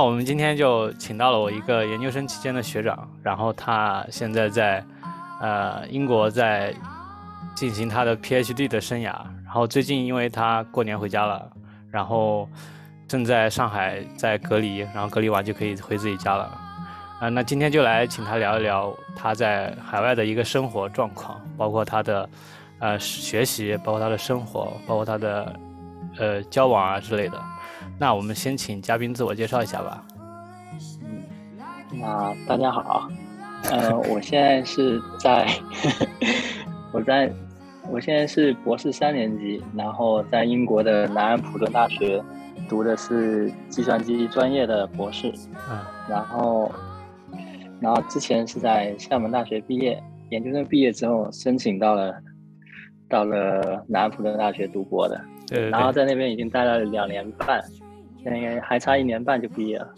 那我们今天就请到了我一个研究生期间的学长，然后他现在在呃英国在进行他的 PhD 的生涯，然后最近因为他过年回家了，然后正在上海在隔离，然后隔离完就可以回自己家了。啊，那今天就来请他聊一聊他在海外的一个生活状况，包括他的呃学习，包括他的生活，包括他的呃交往啊之类的。那我们先请嘉宾自我介绍一下吧。嗯，那大家好，呃，我现在是在 我在我现在是博士三年级，然后在英国的南安普顿大学读的是计算机专业的博士，嗯，然后。然后之前是在厦门大学毕业，研究生毕业之后申请到了，到了南安普顿大学读博的，对，然后在那边已经待了两年半，现在还差一年半就毕业了。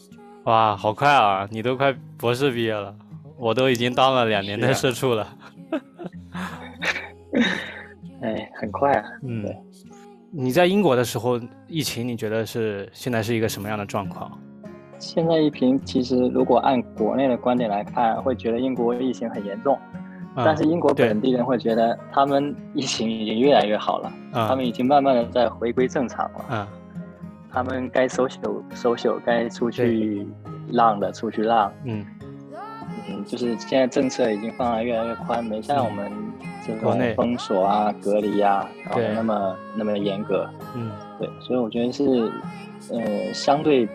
哇，好快啊！你都快博士毕业了，我都已经当了两年的社畜了。哎，很快啊。嗯，你在英国的时候，疫情你觉得是现在是一个什么样的状况？现在疫情其实，如果按国内的观点来看，会觉得英国疫情很严重，但是英国本地人会觉得他们疫情已经越来越好了，他们已经慢慢的在回归正常了。嗯，他们该收手收手，该出去浪的出去浪。嗯嗯，就是现在政策已经放得越来越宽，没像我们这种封锁啊、隔离啊搞得那么那么严格。嗯，对，所以我觉得是，呃，相对。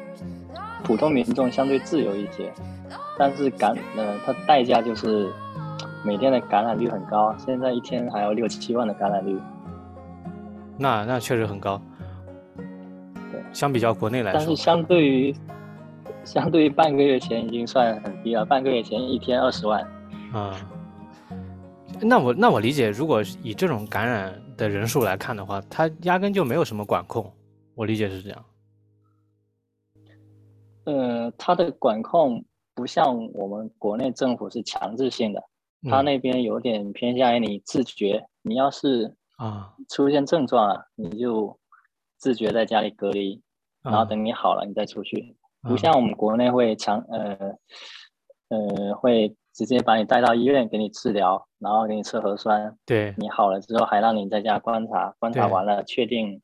普通民众相对自由一些，但是感呃，它代价就是每天的感染率很高，现在一天还有六七万的感染率，那那确实很高。对，相比较国内来说，但是相对于相对于半个月前已经算很低了，半个月前一天二十万。啊，那我那我理解，如果以这种感染的人数来看的话，它压根就没有什么管控，我理解是这样。呃，它的管控不像我们国内政府是强制性的，他那边有点偏向于你自觉。你要是啊出现症状了，你就自觉在家里隔离，然后等你好了你再出去。不像我们国内会强呃呃会直接把你带到医院给你治疗，然后给你测核酸。对，你好了之后还让你在家观察，观察完了确定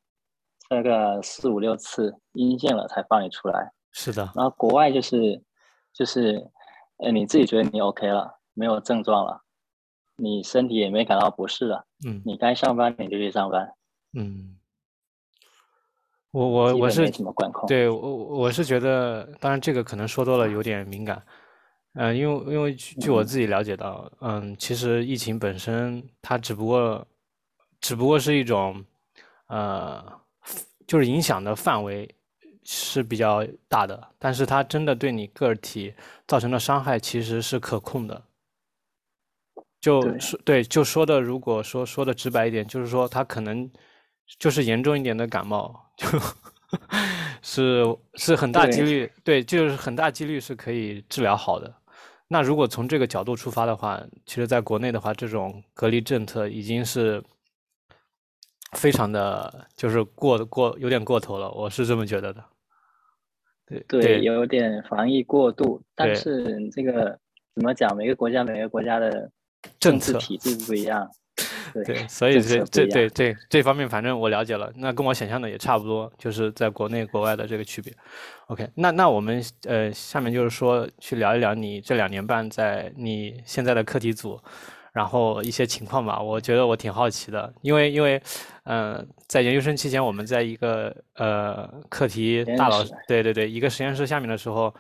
测个四五六次阴性了才放你出来。是的，然后国外就是，就是，呃，你自己觉得你 OK 了，没有症状了，你身体也没感到不适了，嗯，你该上班你就去上班，嗯，我我我是没什么管控，对我我是觉得，当然这个可能说多了有点敏感，嗯，因为因为据我自己了解到，嗯，其实疫情本身它只不过，只不过是一种，呃，就是影响的范围。是比较大的，但是它真的对你个体造成的伤害其实是可控的。就说对，就说的，如果说说的直白一点，就是说它可能就是严重一点的感冒，就是是很大几率，对，就是很大几率是可以治疗好的。那如果从这个角度出发的话，其实在国内的话，这种隔离政策已经是。非常的就是过过有点过头了，我是这么觉得的。对对，有点防疫过度，但是这个怎么讲？每个国家每个国家的政策体制不一样。对，所以这这对这这方面，反正我了解了，那跟我想象的也差不多，就是在国内国外的这个区别。OK，那那我们呃下面就是说去聊一聊你这两年半在你现在的课题组。然后一些情况吧，我觉得我挺好奇的，因为因为，嗯，在研究生期间，我们在一个呃课题大佬，对对对，一个实验室下面的时候，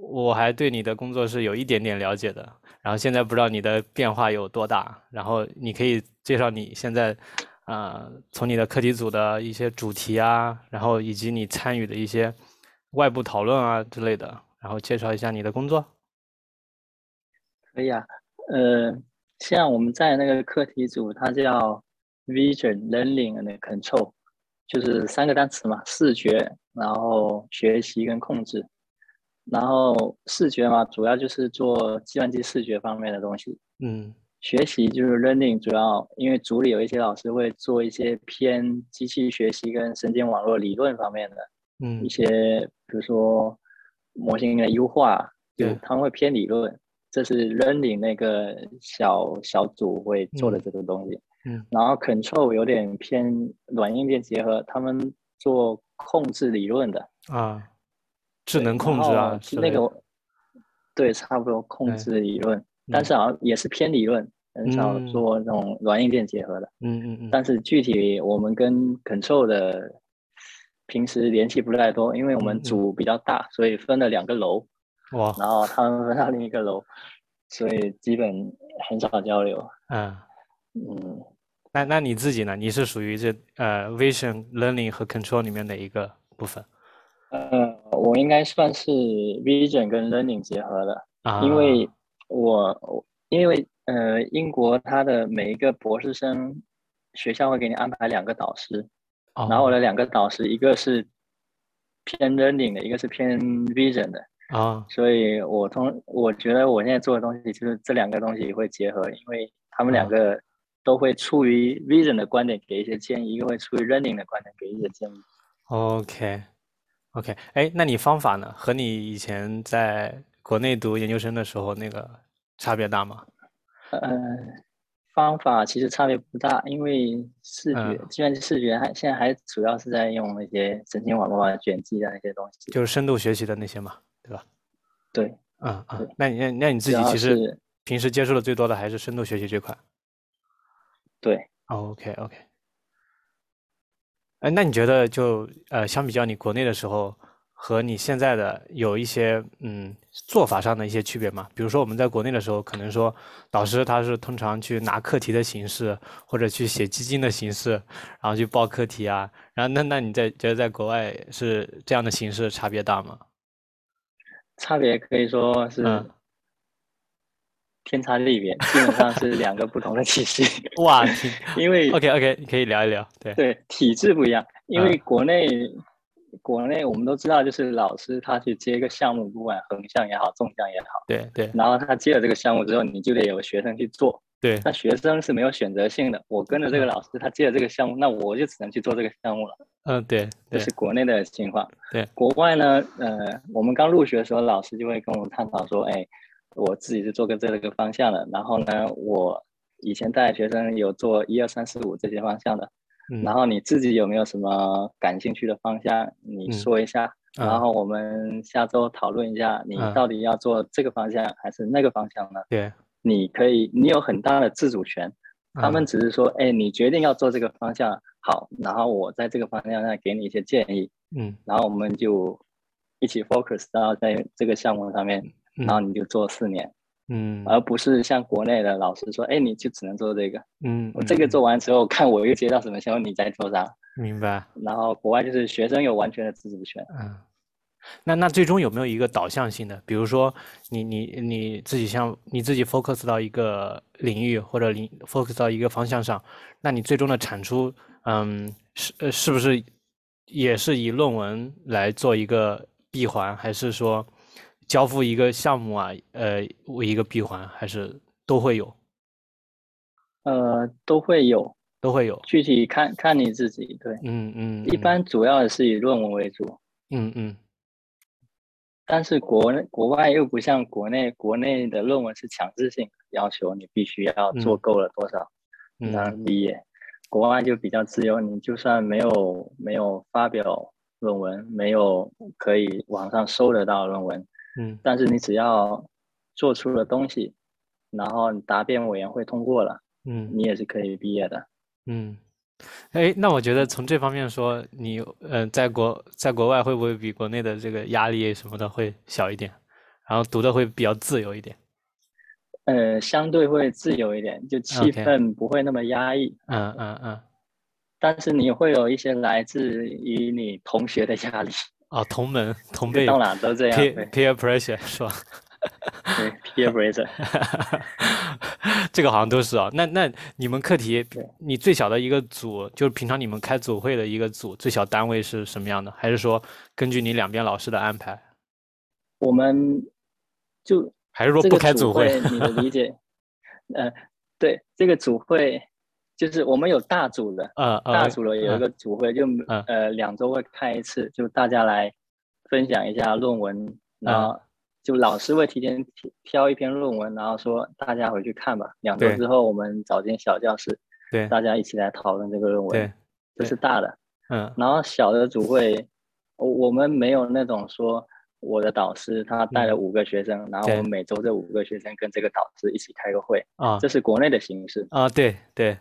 我还对你的工作是有一点点了解的。然后现在不知道你的变化有多大，然后你可以介绍你现在，啊，从你的课题组的一些主题啊，然后以及你参与的一些外部讨论啊之类的，然后介绍一下你的工作。可以啊，呃。像我们在那个课题组，它叫 Vision Learning and Control，就是三个单词嘛，视觉，然后学习跟控制。然后视觉嘛，主要就是做计算机视觉方面的东西。嗯。学习就是 Learning，主要因为组里有一些老师会做一些偏机器学习跟神经网络理论方面的，嗯，一些比如说模型的优化，就对他们会偏理论，这是 learning 那个小小组会做的嗯这个东西。嗯然后 control 有点偏软硬件结合，他们做控制理论的，啊，智能控制然啊后那个对，差不多控制理论，但嗯是好像也是偏理论，很少嗯。做那种软硬件结合的。嗯嗯嗯。但是具体我们跟 control 的平时联系不太多，因为我们组比较大，所以分了两个楼，哇，然后他们分到另一个楼，所以基本很少交流。嗯，嗯，那那你自己呢？你是属于这呃 vision learning 和 control 里面哪一个部分呃，我应该算是 vision 跟 learning 结合的，啊？因为我我因为呃英国它的每一个博士生学校会给你安排两个导师，然后我哦的两个导师一个是偏 learning 的，一个是偏 vision 的。啊所以我通我觉得我现在做的东西就是这两个东西会结合，因为他们两啊个都会出于 vision 的观点给一些建议，一个会出于 learning 的观点给一些建议。，OK OK，哎，那你方法呢？和你以前在国内读研究生的时候那个差别大吗？呃，方法其实差别不大，因为视觉嗯计算机视觉还现在还主要是在用那些神经网络啊、卷积的那些东西。就是深度学习的那些嘛，对吧？对，嗯嗯对，那你那那你自主要己其实是平时接触的最多的还是深度学习这块。对，OK OK。哎，那你觉得就呃，相比较你国内的时候和你现在的有一些嗯做法上的一些区别吗？比如说我们在国内的时候，可能说导师他是通常去拿课题的形式，或者去写基金的形式，然后去报课题啊。然后那那你在觉得在国外是这样的形式差别大吗？差别可以说是嗯天差地别，基本上是两个不同的体系。哇，因为 OK OK，你可以聊一聊，对，对，体制不一样，因为嗯国内、国内我们都知道，就是老师他去接一个项目，不管横向也好，纵向也好，对对然后他接了这个项目之后，你就得有学生去做。对那学生是没有选择性的，我跟着这个老师，他接了这个项目，那我就只能去做这个项目了。嗯对这对是国内的情况。对，国外呢，呃，我们刚入学的时候，老师就会跟我们探讨说，哎，我自己是做个这个方向的，然后呢，我以前带学生有做一二三四五这些方向的，嗯。然后你自己有没有什么感兴趣的方向，你嗯说一下，嗯然后我们下周讨论一下，你嗯到底要做这个方向还是那个方向呢？对，你可以，你有很大的自主权。他们嗯只是说，哎，你决定要做这个方向，好，然后我在这个方向上给你一些建议，嗯。然后我们就一起 focus 到在这个项目上面，嗯然后你就做四年，嗯而不是像国内的老师说，哎，你就只能做这个，嗯，我这个嗯做完之后，看我又接到什么项目，你再做啥。明白。然后国外就是学生有完全的自主权。嗯，那那最终有没有一个导向性的？比如说你你你自己像你自己 focus 到一个领域或者领 focus 到一个方向上，那你最终的产出，嗯，是呃是不是也是以论文来做一个闭环，还是说交付一个项目啊，呃为一个闭环，还是都会有呃，都会有，都会有？具体看看你自己。对，嗯嗯，嗯一般主要是以论文为主，嗯嗯但是国内国外又不像国内，国内的论文是强制性要求你必须要做嗯够了多少，能嗯毕业。国外就比较自由，你就算没有没有发表论文，没有可以网上搜得到论文，嗯。但是你只要做出了东西，然后你答辩委员会通过了，嗯。你也是可以毕业的。嗯，哎，那我觉得从这方面说，你呃，在国在国外会不会比国内的这个压力什么的会小一点，然后读的会比较自由一点？呃，相对会自由一点，就气氛不会那么压抑。嗯嗯嗯，但是你会有一些来自于你同学的压力，哦，同门同辈到哪都这样。peer 对 peer pressure 是吧？对，peer pressure。这个好像都是啊。那那你们课题，你最小的一个组，就是平常你们开组会的一个组，最小单位是什么样的？还是说根据你两边老师的安排？我们就还是说不开组会？你的理解，呃，对，这个组会就是我们有大组的，呃呃，大组的有一嗯个组会，就嗯呃两周会开一次，就大家来分享一下论文然后就老师会提前挑挑一篇论文，然后说大家回去看吧。两周之后，我们找间小教室，对大家一起来讨论这个论文。对，这是大的。嗯然后小的组会，我我们没有那种说我的导师他带了五个学生，然后我们每周这五个学生跟这个导师一起开个会，啊这是国内的形式啊，对对，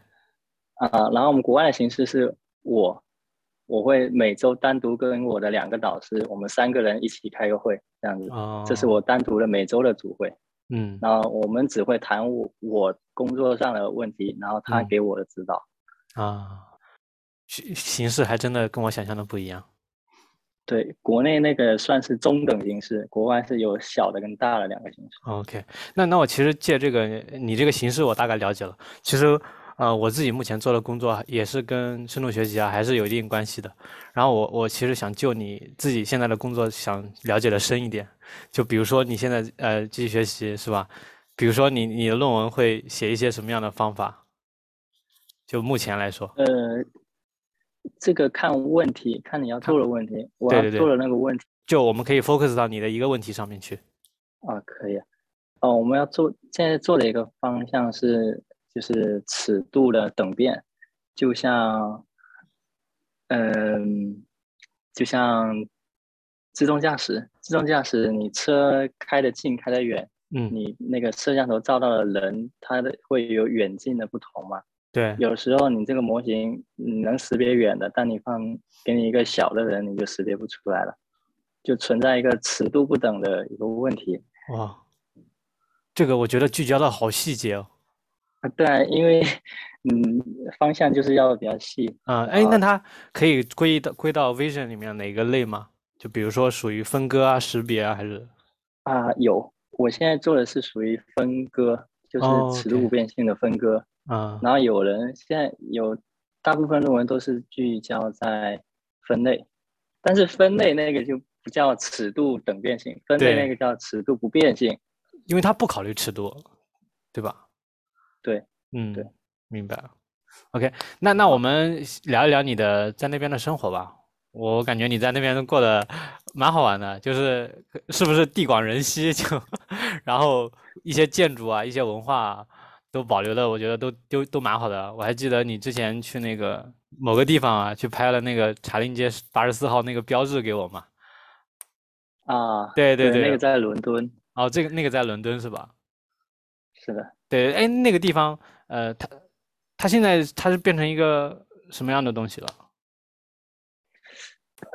啊。然后我们国外的形式是我我会每周单独跟我的两个导师，我们三个人一起开个会，这样子。哦，这是我单独的每周的组会，嗯然后我们只会谈我我工作上的问题，然后他嗯给我的指导。啊，形形式还真的跟我想象的不一样。对，国内那个算是中等形式，国外是有小的跟大的两个形式。OK，那那我其实借这个你这个形式，我大概了解了。其实，呃，我自己目前做的工作也是跟深度学习啊，还是有一定关系的。然后我我其实想就你自己现在的工作想了解的深一点，就比如说你现在呃继续学习是吧？比如说你你的论文会写一些什么样的方法？就目前来说，呃，这个看问题，看你要做的问题，我要做的那个问题就我们可以 focus 到你的一个问题上面去。啊，可以啊。哦，我们要做现在做的一个方向是，就是尺度的等变，就像，嗯，就像自动驾驶，自动驾驶你车开得近开得远，嗯，你那个摄像头照到的人，他的会有远近的不同嘛？对，有时候你这个模型你能识别远的，但你放给你一个小的人，你就识别不出来了，就存在一个尺度不等的一个问题。哇，这个我觉得聚焦的好细节哦。啊，对啊，因为嗯方向就是要比较细。啊，哎，那它可以归到归到 Vision 里面哪个类吗？就比如说属于分割啊、识别啊，还是？啊，有，我现在做的是属于分割，就哦是尺度不变性的分割。啊然后有人现在有大部分论文都是聚焦在分类，但是分类那个就不叫尺度等变性，分类那个叫尺度不变性。因为它不考虑尺度，对吧？对，嗯，对，明白了。OK，那那我们聊一聊你的在那边的生活吧。我感觉你在那边过得蛮好玩的，就是是不是地广人稀就，然后一些建筑啊、一些文化啊都保留的，我觉得都都都蛮好的。我还记得你之前去那个某个地方啊，去拍了那个茶陵街八十四号那个标志给我嘛。啊，对对对那个在伦敦，哦，这个那个在伦敦是吧？是的，对，哎，那个地方，呃，它它现在它是变成一个什么样的东西了？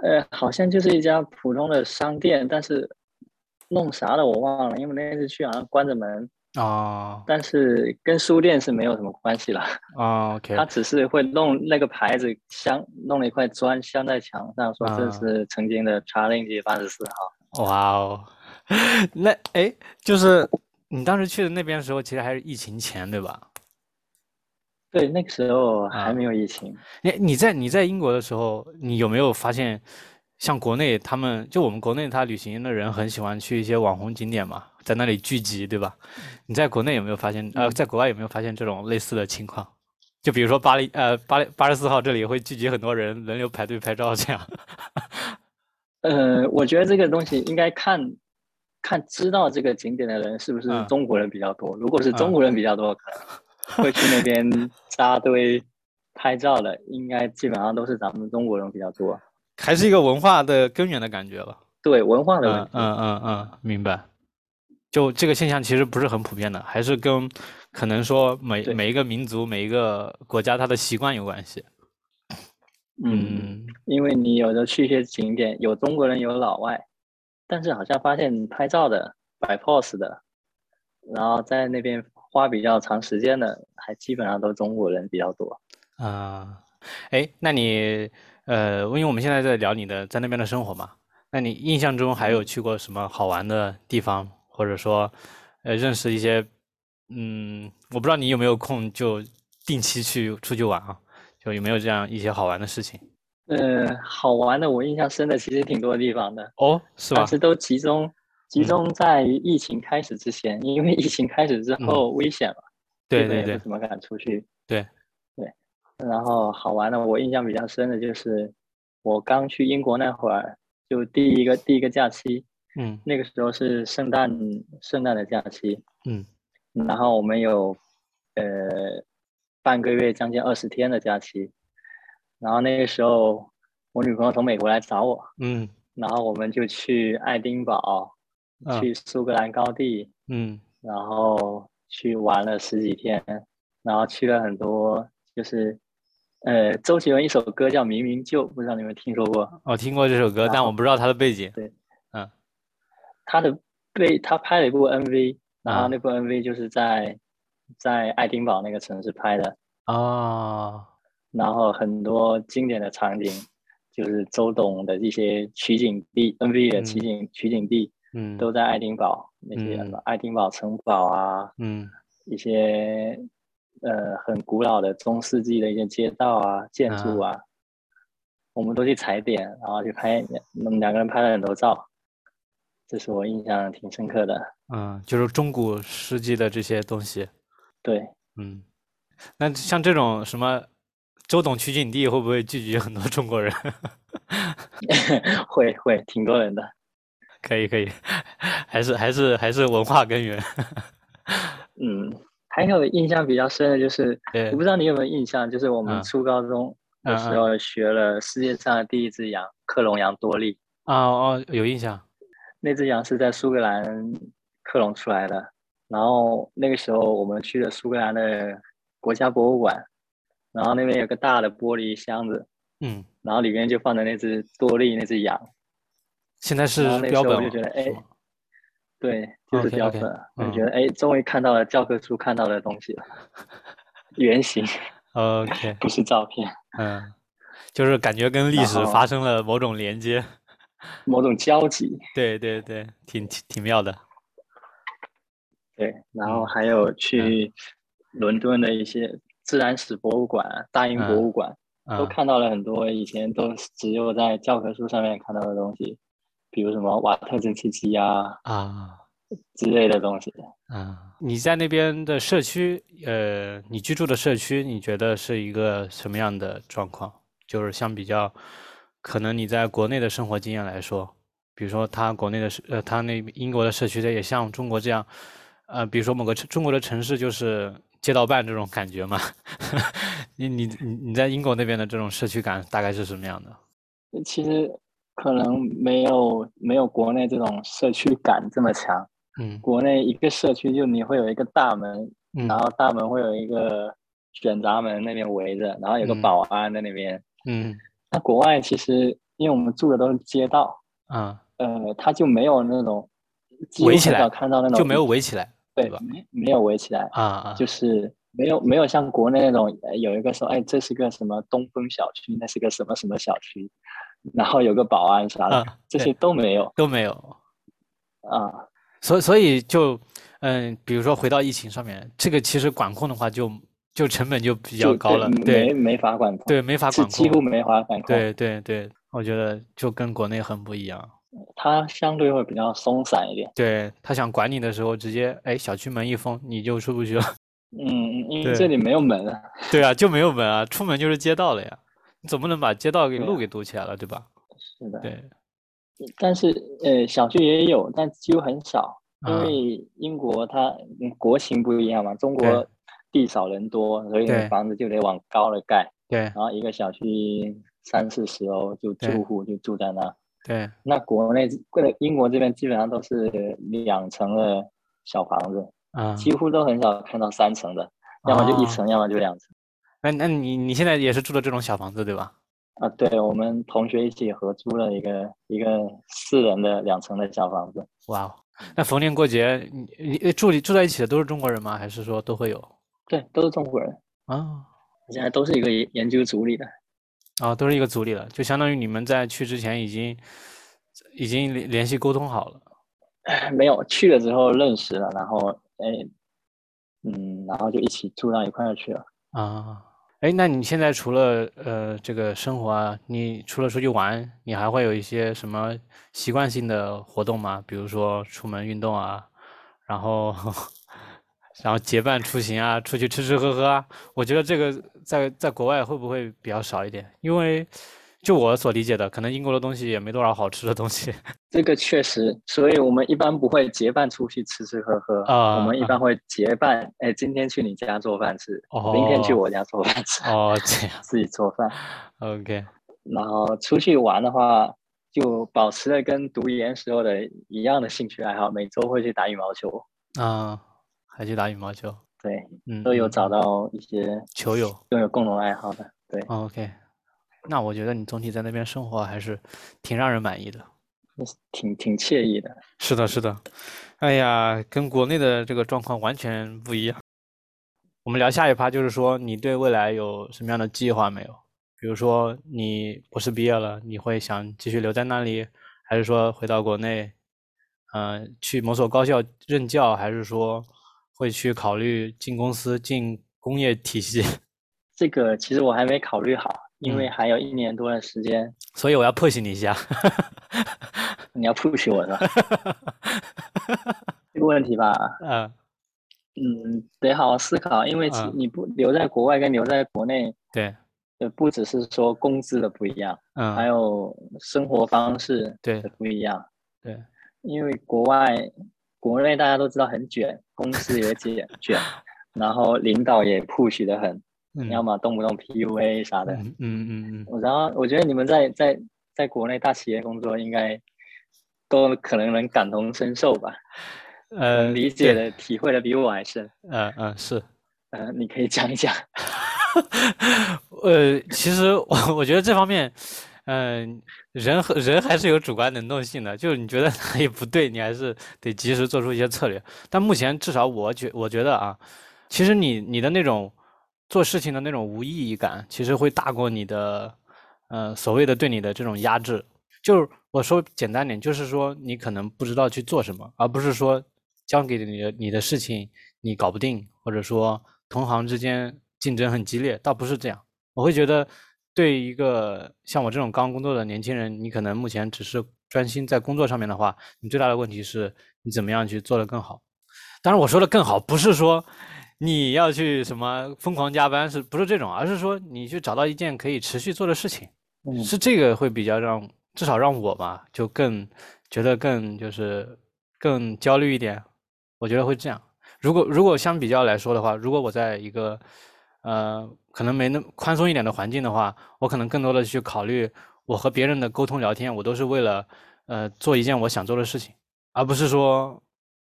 呃，好像就是一家普通的商店，但是弄啥的我忘了，因为那次去好像关着门，哦但是跟书店是没有什么关系了。哦，OK，他只是会弄那个牌子镶，弄了一块砖镶在墙上，说这啊是曾经的查令街八十四号。哇哦，那哎，就是你当时去的那边的时候，其实还是疫情前，对吧？对，那个时候啊还没有疫情。你你在你在英国的时候，你有没有发现，像国内他们就我们国内他旅行的人很喜欢去一些网红景点嘛，在那里聚集，对吧？你在国内有没有发现？呃，嗯在国外有没有发现这种类似的情况？就比如说巴黎，呃，巴黎八十四号这里会聚集很多人轮流排队拍照，这样。呃，我觉得这个东西应该看看知道这个景点的人是不是嗯中国人比较多。如果是中嗯国人比较多，可能会去那边 扎堆拍照的，应该基本上都是咱们中国人比较多。还是一个文化的根源的感觉吧。对文化的问题，嗯嗯嗯嗯，明白。就这个现象其实不是很普遍的，还是跟可能说每每一个民族、每一个国家它的习惯有关系。嗯，因为你有的去一些景点，有中国人，有老外，但是好像发现拍照的、摆 pose 的，然后在那边花比较长时间的，还基本上都中国人比较多。啊，哎，那你呃，因为我们现在在聊你的在那边的生活嘛，那你印象中还有去过什么好玩的地方，或者说呃认识一些，嗯，我不知道你有没有空就定期去出去玩啊，就有没有这样一些好玩的事情？呃，好玩的，我印象深的其实挺多地方的，哦，是吧但？是都集中集嗯。中在于疫情开始之前，因为疫情开始之后危险了，基对对对不怎么敢出去。对。对，然后好玩的，我印象比较深的就是我刚去英国那会儿，就第一个第一个假期，嗯。那个时候是圣诞圣诞的假期，嗯。然后我们有呃半个月将近二十天的假期，然后那个时候我女朋友从美国来找我，嗯然后我们就去爱丁堡，啊去苏格兰高地，嗯然后去玩了十几天，然后去了很多，就是呃周杰伦一首歌叫《明明就》，不知道你们听说过？我听过这首歌，但我不知道他的背景。对，嗯他的背他拍了一部 MV，然啊后那部 MV 就是在在爱丁堡那个城市拍的，哦，然后很多经典的场景，就是周董的一些取景地，MV 的取嗯。景、取景地嗯。都在爱丁堡，那些什么爱丁堡城堡啊，嗯。一些呃很古老的中世纪的一些街道啊、建筑啊，我们都去踩点，然后去拍，我们两个人拍了很多照，这是我印象挺深刻的。嗯，就是中古世纪的这些东西。对，嗯，那像这种什么周董取景地，会不会聚集很多中国人？会会挺多人的。可以可以，还是还是还是文化根源。嗯，还有印象比较深的就是，我不知道你有没有印象，就是我们嗯初高中的时候学了世界上的第一只羊——克隆羊多利。啊哦，有印象。那只羊是在苏格兰克隆出来的，然后那个时候我们去了苏格兰的国家博物馆，然后那边有个大的玻璃箱子，嗯，然后里面就放着那只多利那只羊。现在是那本我就觉得哎对，就是本，我就嗯觉得哎，终于看到了教科书看到的东西了，原型 OK，不是照片，嗯，就是感觉跟历史发生了某种连接。某种交集。对对对，挺挺挺妙的。对，然后嗯还有去伦敦的一些自然史博物馆、大英博嗯物馆，都嗯看到了很多以前都只有在教科书上面看到的东西，比如什么瓦特蒸汽机啊啊之类的东西。啊，你在那边的社区，呃，你居住的社区，你觉得是一个什么样的状况？就是相比较，可能你在国内的生活经验来说，比如说他国内的社，呃，他那英国的社区的也像中国这样，呃，比如说某个城中国的城市就是街道办这种感觉嘛？你你你你在英国那边的这种社区感大概是什么样的？其实可能没有没有国内这种社区感这么强。嗯国内一个社区就你会有一个大门，嗯然后大门会有一个卷闸门那边围着，然后有个嗯保安在那边。嗯那国外其实因为我们住的都是街道，啊，呃，它就没有那种围起来看到那种就没有围起来对吧没没有围起来，啊啊，就是没有没有像国内那种呃有一个说哎这是个什么东风小区，那是个什么什么小区，然后有个保安啥的，啊这些都没有都没有。啊。所以所以就，嗯，比如说回到疫情上面，这个其实管控的话就，就成本就比较高了，没对没法管控，对，没法管控几乎，没法管控。对对对，我觉得就跟国内很不一样。它相对会比较松散一点。对他想管你的时候，直接哎小区门一封，你就出不去了。嗯，因为这里没有门啊。对啊，就没有门啊，出门就是街道了呀，你总不能把街道给路给堵起来了，对吧？是的，对，但是呃，小区也有，但几乎很少，因啊为英国它嗯国情不一样嘛，中国地少人多，所以房子就得往高了盖，对然后一个小区三四十楼就住户就住在那。对，那国内英国这边基本上都是两层的小房子，啊，几乎都很少看到三层的，要么就一哦层，要么就两层。那那你你现在也是住的这种小房子对吧？啊，对，我们同学一起合租了一个一个四人的两层的小房子。哇哦，那逢年过节，你你住住在一起的都是中国人吗？还是说都会有？对，都是中国人，啊现在都是一个研研究组里的。啊，都是一个组里的，就相当于你们在去之前已经已经联联系沟通好了。没有去了之后认识了，然后哎，嗯，然后就一起住到一块儿去了。啊，哎，那你现在除了呃这个生活啊，你除了出去玩，你还会有一些什么习惯性的活动吗？比如说出门运动啊，然后然后结伴出行啊，出去吃吃喝喝啊。我觉得这个在在国外会不会比较少一点？因为就我所理解的，可能英国的东西也没多少好吃的东西。这个确实，所以我们一般不会结伴出去吃吃喝喝啊我们一般会结伴，哎，今天去你家做饭吃，明天去我家做饭吃，哦，这样自己做饭。，OK，然后出去玩的话，就保持了跟读研时候的一样的兴趣爱好，每周会去打羽毛球，啊，还去打羽毛球，对，嗯，都有嗯找到一些球友。拥有共同爱好的，对，哦 OK，那我觉得你总体在那边生活还是挺让人满意的。挺挺惬意的。是的，是的。哎呀，跟国内的这个状况完全不一样。我们聊下一趴，就是说你对未来有什么样的计划没有？比如说你博士毕业了，你会想继续留在那里，还是说回到国内，嗯、去某所高校任教，还是说会去考虑进公司、进工业体系？这个其实我还没考虑好，因为嗯还有一年多的时间，所以我要 push 你一下。你要 push 我是吧？这个问题吧，嗯嗯，得好好思考，因为你不留在国外跟留在国内，对，呃，不只是说工资的不一样，嗯还嗯，有生活方式对的不一样。对，因为国外、国内大家都知道很卷，公司也卷卷，然后领导也 push 的很，嗯要么动不动 PUA 啥的。嗯嗯嗯嗯，然后我觉得你们在在在国内大企业工作，应该都可能能感同身受吧？呃，理解，的、体会的比我还深。嗯嗯是。呃，你可以讲一讲。呃，其实我我觉得这方面，嗯、人和人还是有主观能动性的，就是你觉得哪里不对，你还是得及时做出一些策略。但目前至少我觉我觉得啊，其实你你的那种做事情的那种无意义感，其实会大过你的，呃，所谓的对你的这种压制。就是我说简单点，就是说你可能不知道去做什么，而不是说交给你的你的事情你搞不定，或者说同行之间竞争很激烈，倒不是这样。我会觉得，对一个像我这种刚工作的年轻人，你可能目前只是专心在工作上面的话，你最大的问题是你怎么样去做得更好。当然，我说的更好，不是说你要去什么疯狂加班，是不是这种，而是说你去找到一件可以持续做的事情。嗯是这个会比较让，至少让我吧，就更觉得更就是更焦虑一点。我觉得会这样。如果如果相比较来说的话，如果我在一个呃可能没那么宽松一点的环境的话，我可能更多的去考虑我和别人的沟通聊天，我都是为了呃做一件我想做的事情，而不是说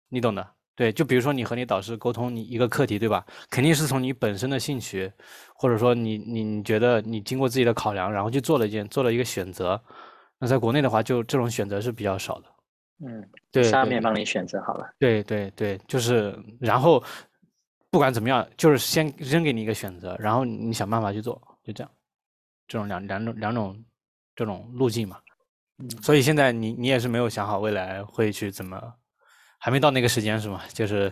你懂的。对，就比如说你和你导师沟通你一个课题，对吧？肯定是从你本身的兴趣，或者说你你你觉得你经过自己的考量，然后去做了一件做了一个选择。那在国内的话，就这种选择是比较少的。嗯，对，对下面帮你选择好了。对对对，就是然后不管怎么样，就是先扔给你一个选择，然后你想办法去做，就这样。这种两两种两种这种路径嘛。嗯所以现在你你也是没有想好未来会去怎么，还没到那个时间是吗？就是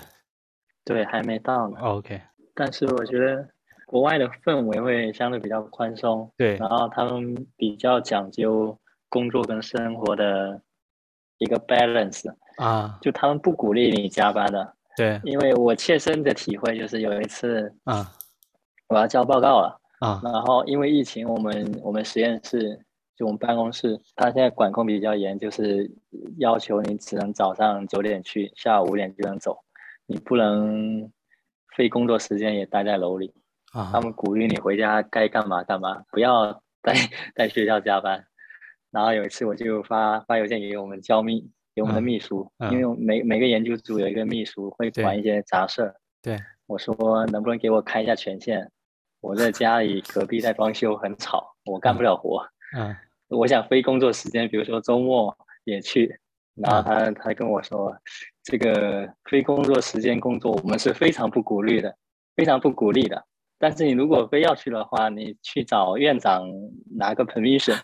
对，还没到呢。OK，但是我觉得国外的氛围会相对比较宽松，对然后他们比较讲究工作跟生活的一个 balance，啊，就他们不鼓励你加班的。对因为我切身的体会就是有一次啊我要交报告了，啊然后因为疫情，我们我们实验室就我们办公室，它现在管控比较严，就是要求你只能早上九点去，下午五点就能走，你不能费工作时间也待在楼里啊。他啊们鼓励你回家该干嘛干嘛，不要在 在学校加班。然后有一次我就发发邮件给我们教秘给我们的嗯秘书，嗯因为每每个研究组有一个秘书会管一些杂事儿。对我说能不能给我开一下权限？我在家里隔壁在装修，很吵，我干不了活。嗯我想非工作时间，比如说周末也去。然后嗯他他跟我说，这个非工作时间工作我们是非常不鼓励的，非常不鼓励的。但是你如果非要去的话，你去找院长拿个 permission，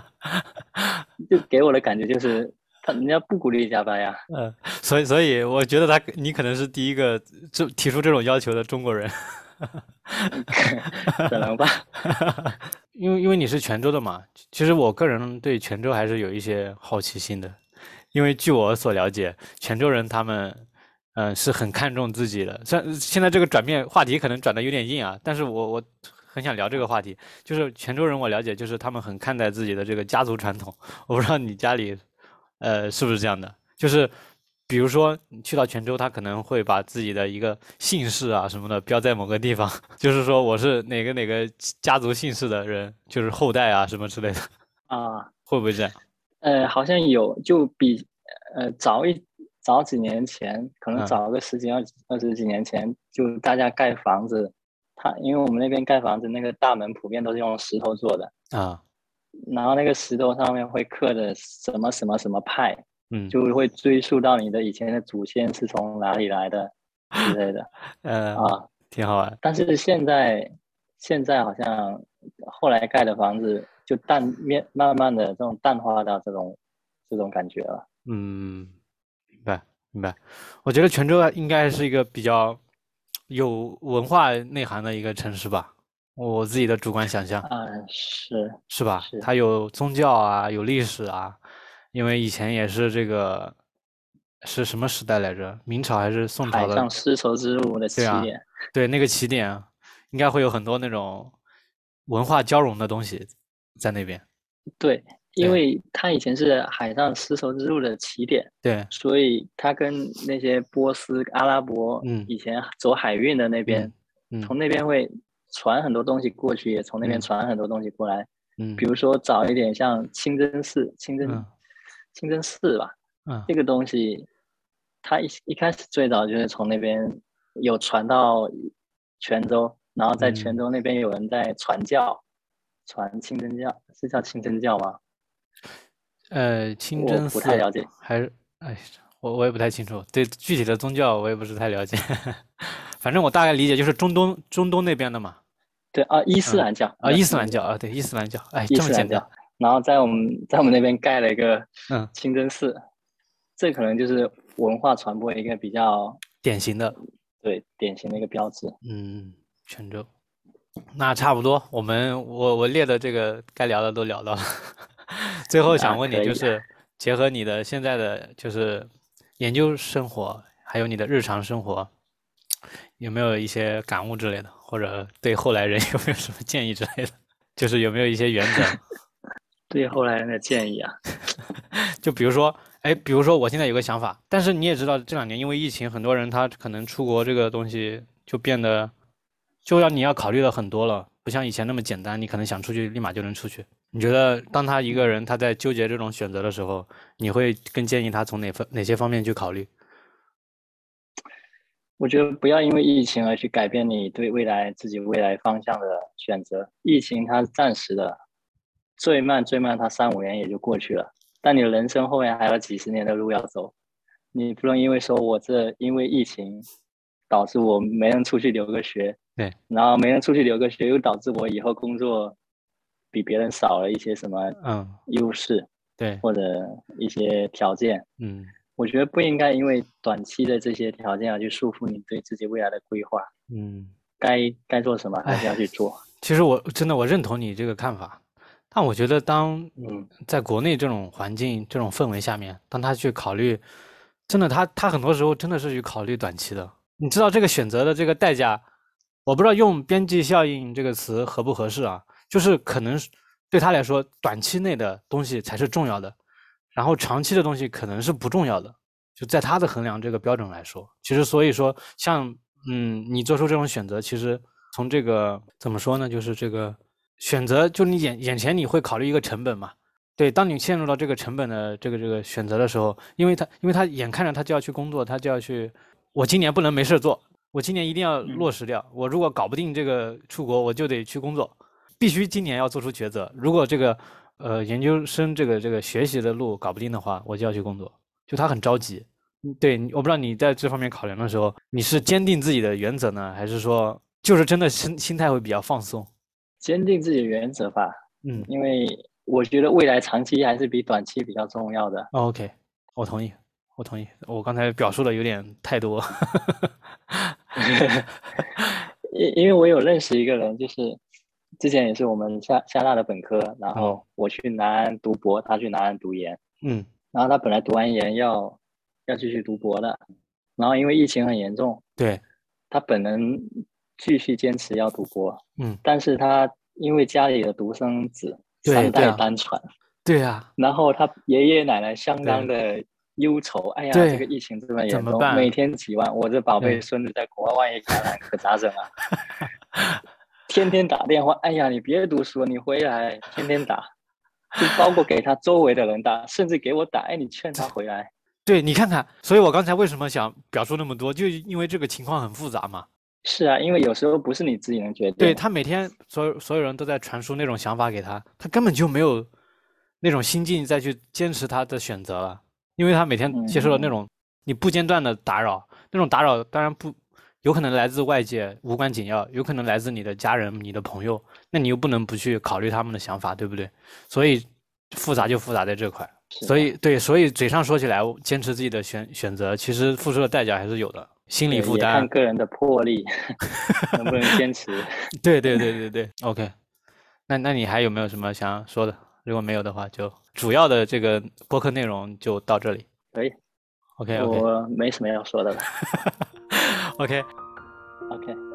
就给我的感觉就是他人家不鼓励加班呀。嗯，所以所以我觉得他你可能是第一个就提出这种要求的中国人。可能吧。因为因为你是泉州的嘛，其实我个人对泉州还是有一些好奇心的，因为据我所了解，泉州人他们嗯、是很看重自己的。虽然现在这个转变话题可能转的有点硬啊，但是我我很想聊这个话题，就是泉州人，我了解，就是他们很看待自己的这个家族传统。我不知道你家里，呃，是不是这样的？就是比如说你去到泉州，他可能会把自己的一个姓氏啊什么的标在某个地方，就是说我是哪个哪个家族姓氏的人，就是后代啊什么之类的。啊，会不会这样？呃，好像有，就比呃早一早几年前，可能嗯早个十几二二十几年前，就大家盖房子，他因为我们那边盖房子，那个大门普遍都是用石头做的，啊，然后那个石头上面会刻着什么什么什么派，嗯，就会追溯到你的以前的祖先是从哪里来的之类的 呃，啊。挺好玩。但是现在现在好像后来盖的房子就淡面慢慢的这种淡化到这种这种感觉了。嗯，明白明白。我觉得泉州啊应该是一个比较有文化内涵的一个城市吧，我自己的主观想象。嗯，是是吧？是它有宗教啊，有历史啊，因为以前也是这个是什么时代来着？明朝还是宋朝的？海上丝绸之路的起对啊点。对，那个起点应该会有很多那种文化交融的东西在那边。对，因为它以前是海上丝绸之路的起点，对，所以它跟那些波斯、阿拉伯嗯以前走海运的那边，嗯从那边会传很多东西过去，也从那边嗯传很多东西过来。嗯比如说早一点像清真寺，清真、嗯清真寺吧，嗯这个东西，它一一开始最早就是从那边有传到泉州，然后在泉嗯州那边有人在传教，传清真教，是叫清真教吗？呃，清真寺不太了解还是哎，我我也不太清楚，对具体的宗教我也不是太了解。反正我大概理解就是中东中东那边的嘛。对啊，伊斯嗯。兰教啊，伊斯兰教啊，对，伊斯兰教，哎，伊这么简单然后在我们在我们那边盖了一个嗯。清真寺，这可能就是文化传播一个比较典型的，对典型的一个标志。嗯，泉州，那差不多，我们我我列的这个该聊的都聊到了，最后想问你，就是。结合你的现在的就是研究生活，还有你的日常生活，有没有一些感悟之类的，或者对后来人 有没有什么建议之类的？就是有没有一些原则？对后来人的建议啊，就比如说，哎，比如说我现在有个想法，但是你也知道，这两年因为疫情，很多人他可能出国这个东西就变得，就要你要考虑的很多了，不像以前那么简单，你可能想出去立马就能出去。你觉得当他一个人他在纠结这种选择的时候，你会更建议他从哪方哪些方面去考虑？我觉得不要因为疫情而去改变你对未来自己未来方向的选择。疫情它是暂时的，最慢最慢它三五年也就过去了，但你的人生后面还有几十年的路要走，你不能因为说我这因为疫情导致我没能出去留个学，对，然后没能出去留个学，又导致我以后工作比别人少了一些什么嗯，优势对，或者一些条件。嗯我觉得不应该因为短期的这些条件而去束缚你对自己未来的规划。嗯。该该做什么还是要去做。其实我真的我认同你这个看法，但我觉得当嗯在国内这种环境、这种氛围下面，当他去考虑，真的他他很多时候真的是去考虑短期的。你知道这个选择的这个代价，我不知道用边际效应这个词合不合适啊？就是可能对他来说，短期内的东西才是重要的，然后长期的东西可能是不重要的。就在他的衡量这个标准来说，其实所以说，像嗯，你做出这种选择，其实从这个怎么说呢？就是这个选择，就你眼眼前你会考虑一个成本嘛？对，当你陷入到这个成本的这个这个选择的时候，因为他因为他眼看着他就要去工作，他就要去，我今年不能没事做，我今年一定要落实掉。我如果搞不定这个出国，我就得去工作，必须今年要做出抉择。如果这个呃研究生这个这个学习的路搞不定的话，我就要去工作。就他很着急。嗯对，我不知道你在这方面考量的时候，你是坚定自己的原则呢，还是说就是真的心心态会比较放松？坚定自己的原则吧，嗯因为我觉得未来长期还是比短期比较重要的。哦，OK，我同意，我同意。我刚才表述的有点太多。因因为我有认识一个人，就是之前也是我们厦厦大的本科，然后我去南安读博，他去南安读研，嗯。然后他本来读完研要要继续读博的，然后因为疫情很严重，对，他本人继续坚持要读博，嗯，但是他因为家里的独生子，三代单传，对呀，然后他爷爷奶奶相当的忧愁，哎呀，这个疫情这么严重，每天几万，我这宝贝孙子在国外万一感染可咋整啊？天天打电话，哎呀，你别读书了，你回来，天天打，就包括给他周围的人打，甚至给我打，哎，你劝他回来。对你看看，所以我刚才为什么想表述那么多，就因为这个情况很复杂嘛。是啊，因为有时候不是你自己能决定。对他每天所有所有人都在传输那种想法给他，他根本就没有那种心境再去坚持他的选择了，因为他每天接受了那嗯种你不间断的打扰，那种打扰当然不有可能来自外界无关紧要，有可能来自你的家人、你的朋友，那你又不能不去考虑他们的想法，对不对？所以复杂就复杂在这块。所以对，所以嘴上说起来坚持自己的选选择，其实付出的代价还是有的，心理负担看。个人的魄力 能不能坚持。对对对对对，OK。那那你还有没有什么想说的？如果没有的话，就主要的这个播客内容就到这里。可以，OK OK 我没什么要说的了。OK，OK。Okay. Okay.